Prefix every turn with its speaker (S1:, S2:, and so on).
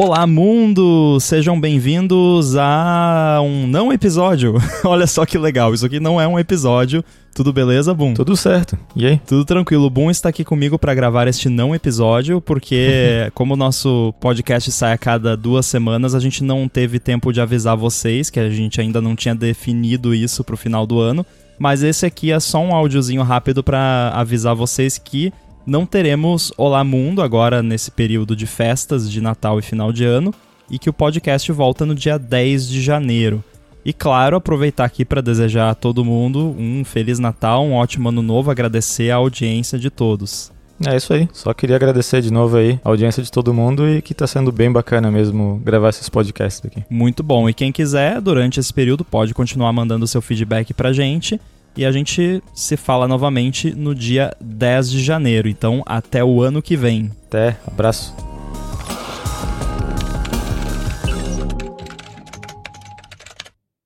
S1: Olá, mundo! Sejam bem-vindos a um não episódio. Olha só que legal, isso aqui não é um episódio. Tudo beleza, Boom?
S2: Tudo certo. E aí?
S1: Tudo tranquilo. O Boom está aqui comigo para gravar este não episódio, porque como o nosso podcast sai a cada duas semanas, a gente não teve tempo de avisar vocês, que a gente ainda não tinha definido isso pro final do ano. Mas esse aqui é só um áudiozinho rápido para avisar vocês que não teremos Olá Mundo agora nesse período de festas de Natal e final de ano e que o podcast volta no dia 10 de janeiro. E claro, aproveitar aqui para desejar a todo mundo um feliz Natal, um ótimo ano novo, agradecer a audiência de todos.
S2: É isso aí. Só queria agradecer de novo aí a audiência de todo mundo e que tá sendo bem bacana mesmo gravar esses podcasts aqui.
S1: Muito bom. E quem quiser, durante esse período, pode continuar mandando seu feedback pra gente. E a gente se fala novamente no dia 10 de janeiro. Então, até o ano que vem.
S2: Até, abraço.